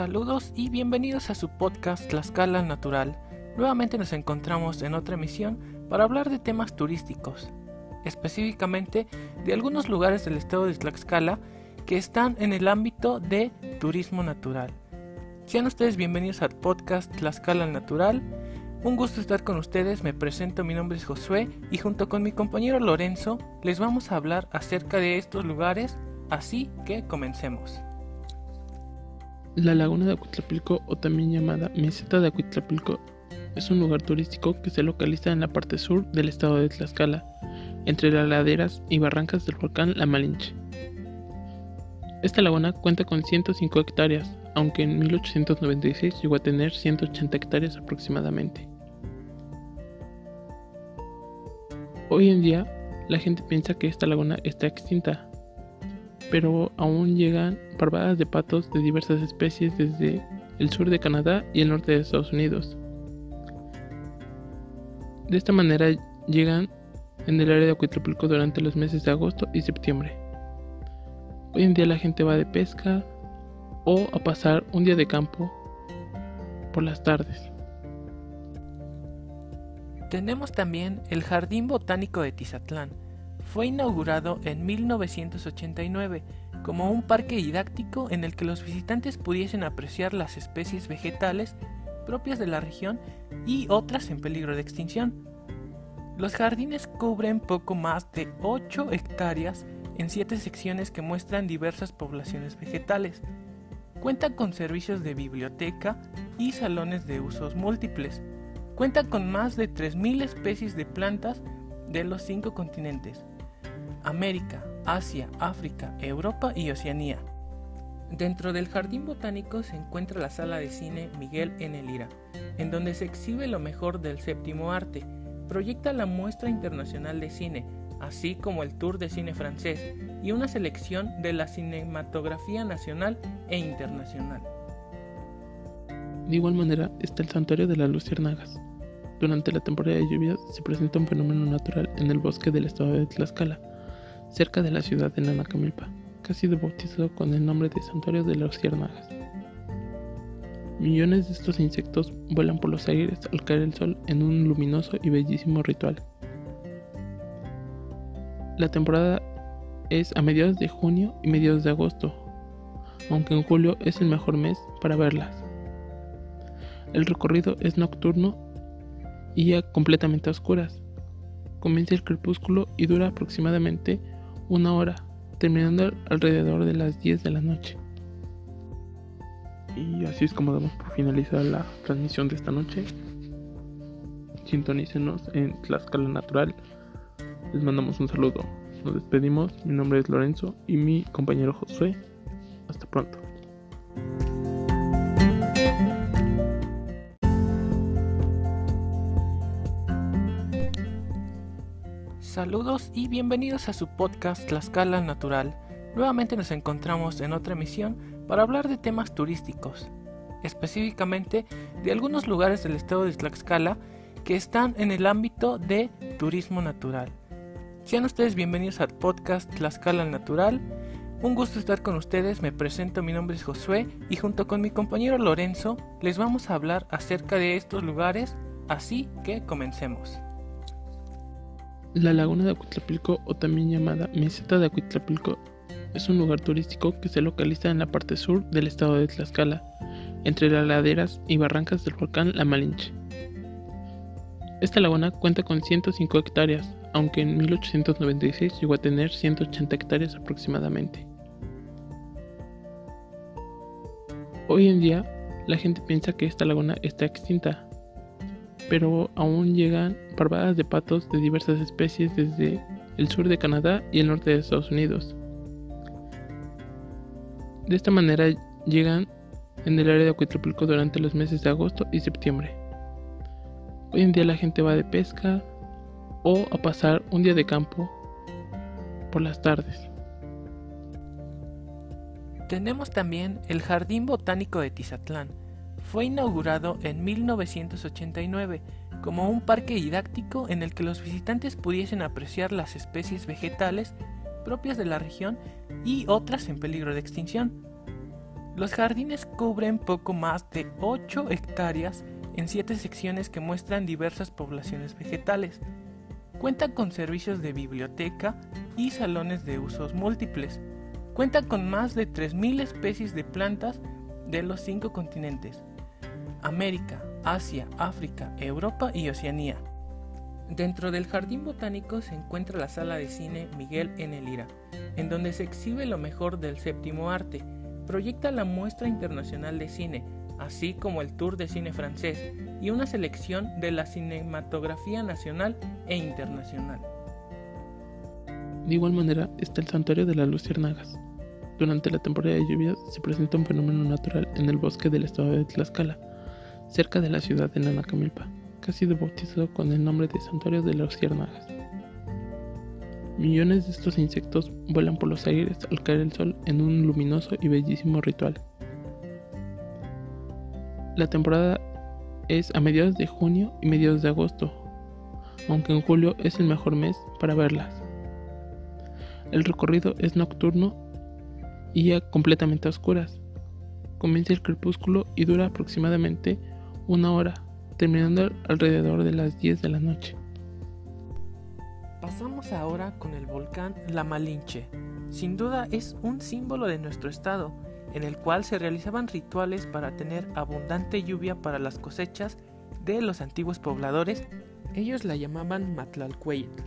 Saludos y bienvenidos a su podcast Tlaxcala Natural. Nuevamente nos encontramos en otra emisión para hablar de temas turísticos, específicamente de algunos lugares del estado de Tlaxcala que están en el ámbito de turismo natural. Sean ustedes bienvenidos al podcast Tlaxcala Natural. Un gusto estar con ustedes, me presento, mi nombre es Josué y junto con mi compañero Lorenzo les vamos a hablar acerca de estos lugares, así que comencemos. La laguna de Acuitlapilco, o también llamada Meseta de Acuitlapilco, es un lugar turístico que se localiza en la parte sur del estado de Tlaxcala, entre las laderas y barrancas del volcán La Malinche. Esta laguna cuenta con 105 hectáreas, aunque en 1896 llegó a tener 180 hectáreas aproximadamente. Hoy en día, la gente piensa que esta laguna está extinta, pero aún llegan parvadas de patos de diversas especies desde el sur de Canadá y el norte de Estados Unidos. De esta manera llegan en el área de Acuitlapilco durante los meses de agosto y septiembre. Hoy en día la gente va de pesca o a pasar un día de campo por las tardes. Tenemos también el Jardín Botánico de Tizatlán, fue inaugurado en 1989 como un parque didáctico en el que los visitantes pudiesen apreciar las especies vegetales propias de la región y otras en peligro de extinción. Los jardines cubren poco más de 8 hectáreas en 7 secciones que muestran diversas poblaciones vegetales. Cuenta con servicios de biblioteca y salones de usos múltiples. Cuenta con más de 3.000 especies de plantas de los 5 continentes América, Asia, África, Europa y Oceanía. Dentro del jardín botánico se encuentra la sala de cine Miguel N. Lira, en donde se exhibe lo mejor del séptimo arte, proyecta la muestra internacional de cine, así como el tour de cine francés y una selección de la cinematografía nacional e internacional. De igual manera está el santuario de las luciérnagas. Durante la temporada de lluvias se presenta un fenómeno natural en el bosque del estado de Tlaxcala, cerca de la ciudad de Nanacamilpa, que ha sido bautizado con el nombre de Santuario de las Ciérnagas. Millones de estos insectos vuelan por los aires al caer el sol en un luminoso y bellísimo ritual. La temporada es a mediados de junio y mediados de agosto, aunque en julio es el mejor mes para verlas. El recorrido es nocturno y ya completamente a oscuras. Comienza el crepúsculo y dura aproximadamente una hora, terminando alrededor de las 10 de la noche. Y así es como damos por finalizar la transmisión de esta noche. Sintonícenos en Tlaxcala Natural. Les mandamos un saludo. Nos despedimos. Mi nombre es Lorenzo y mi compañero Josué. Hasta pronto. Saludos y bienvenidos a su podcast Tlaxcala Natural. Nuevamente nos encontramos en otra emisión para hablar de temas turísticos, específicamente de algunos lugares del estado de Tlaxcala que están en el ámbito de turismo natural. Sean ustedes bienvenidos al podcast Tlaxcala Natural. Un gusto estar con ustedes, me presento, mi nombre es Josué y junto con mi compañero Lorenzo les vamos a hablar acerca de estos lugares, así que comencemos. La laguna de Acuitlapilco, o también llamada Meseta de Acuitlapilco, es un lugar turístico que se localiza en la parte sur del estado de Tlaxcala, entre las laderas y barrancas del volcán La Malinche. Esta laguna cuenta con 105 hectáreas, aunque en 1896 llegó a tener 180 hectáreas aproximadamente. Hoy en día, la gente piensa que esta laguna está extinta, pero aún llegan parvadas de patos de diversas especies desde el sur de Canadá y el norte de Estados Unidos. De esta manera llegan en el área de Acuitlapilco durante los meses de agosto y septiembre. Hoy en día la gente va de pesca o a pasar un día de campo por las tardes. Tenemos también el Jardín Botánico de Tizatlán, fue inaugurado en 1989 como un parque didáctico en el que los visitantes pudiesen apreciar las especies vegetales propias de la región y otras en peligro de extinción. Los jardines cubren poco más de 8 hectáreas en 7 secciones que muestran diversas poblaciones vegetales. Cuenta con servicios de biblioteca y salones de usos múltiples. Cuenta con más de 3.000 especies de plantas de los 5 continentes. América, Asia, África, Europa y Oceanía. Dentro del jardín botánico se encuentra la sala de cine Miguel N. Lira, en donde se exhibe lo mejor del séptimo arte, proyecta la muestra internacional de cine, así como el tour de cine francés y una selección de la cinematografía nacional e internacional. De igual manera está el santuario de las luciérnagas. Durante la temporada de lluvias se presenta un fenómeno natural en el bosque del estado de Tlaxcala, cerca de la ciudad de Nanacamilpa, que ha sido bautizado con el nombre de Santuario de las Luciérnagas. Millones de estos insectos vuelan por los aires al caer el sol en un luminoso y bellísimo ritual. La temporada es a mediados de junio y mediados de agosto, aunque en julio es el mejor mes para verlas. El recorrido es nocturno y ya completamente a oscuras. Comienza el crepúsculo y dura aproximadamente una hora, terminando alrededor de las 10 de la noche. Pasamos ahora con el volcán La Malinche. Sin duda es un símbolo de nuestro estado, en el cual se realizaban rituales para tener abundante lluvia para las cosechas de los antiguos pobladores. Ellos la llamaban Matlalcueyetl.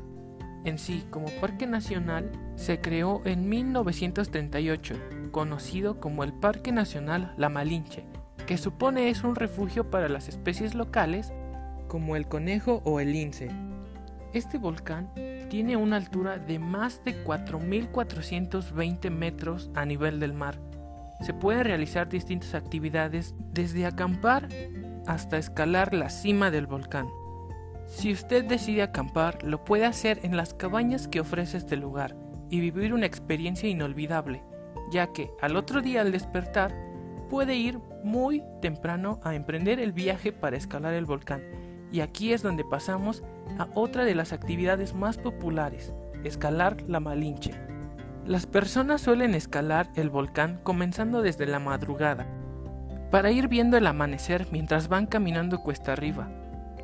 En sí, como parque nacional, se creó en 1938, conocido como el Parque Nacional La Malinche, que supone es un refugio para las especies locales como el conejo o el lince. Este volcán tiene una altura de más de 4.420 metros a nivel del mar. Se pueden realizar distintas actividades desde acampar hasta escalar la cima del volcán. Si usted decide acampar, lo puede hacer en las cabañas que ofrece este lugar y vivir una experiencia inolvidable, ya que al otro día al despertar puede ir muy temprano a emprender el viaje para escalar el volcán. Y aquí es donde pasamos a otra de las actividades más populares, escalar la Malinche. Las personas suelen escalar el volcán comenzando desde la madrugada, para ir viendo el amanecer mientras van caminando cuesta arriba.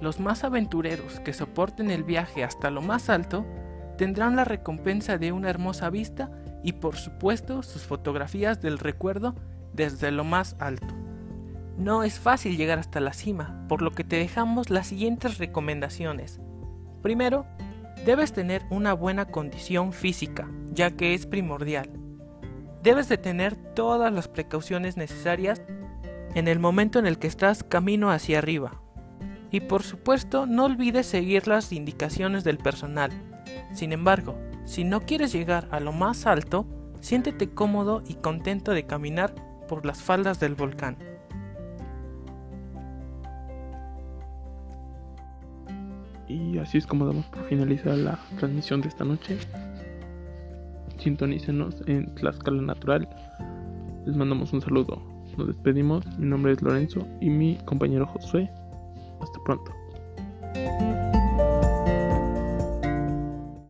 Los más aventureros que soporten el viaje hasta lo más alto tendrán la recompensa de una hermosa vista y por supuesto sus fotografías del recuerdo desde lo más alto. No es fácil llegar hasta la cima, por lo que te dejamos las siguientes recomendaciones. Primero, debes tener una buena condición física, ya que es primordial. Debes de tener todas las precauciones necesarias en el momento en el que estás camino hacia arriba. Y por supuesto, no olvides seguir las indicaciones del personal. Sin embargo, si no quieres llegar a lo más alto, siéntete cómodo y contento de caminar por las faldas del volcán. Y así es como damos por finalizar la transmisión de esta noche. Sintonícenos en Tlaxcala Natural. Les mandamos un saludo. Nos despedimos. Mi nombre es Lorenzo y mi compañero Josué. Hasta pronto.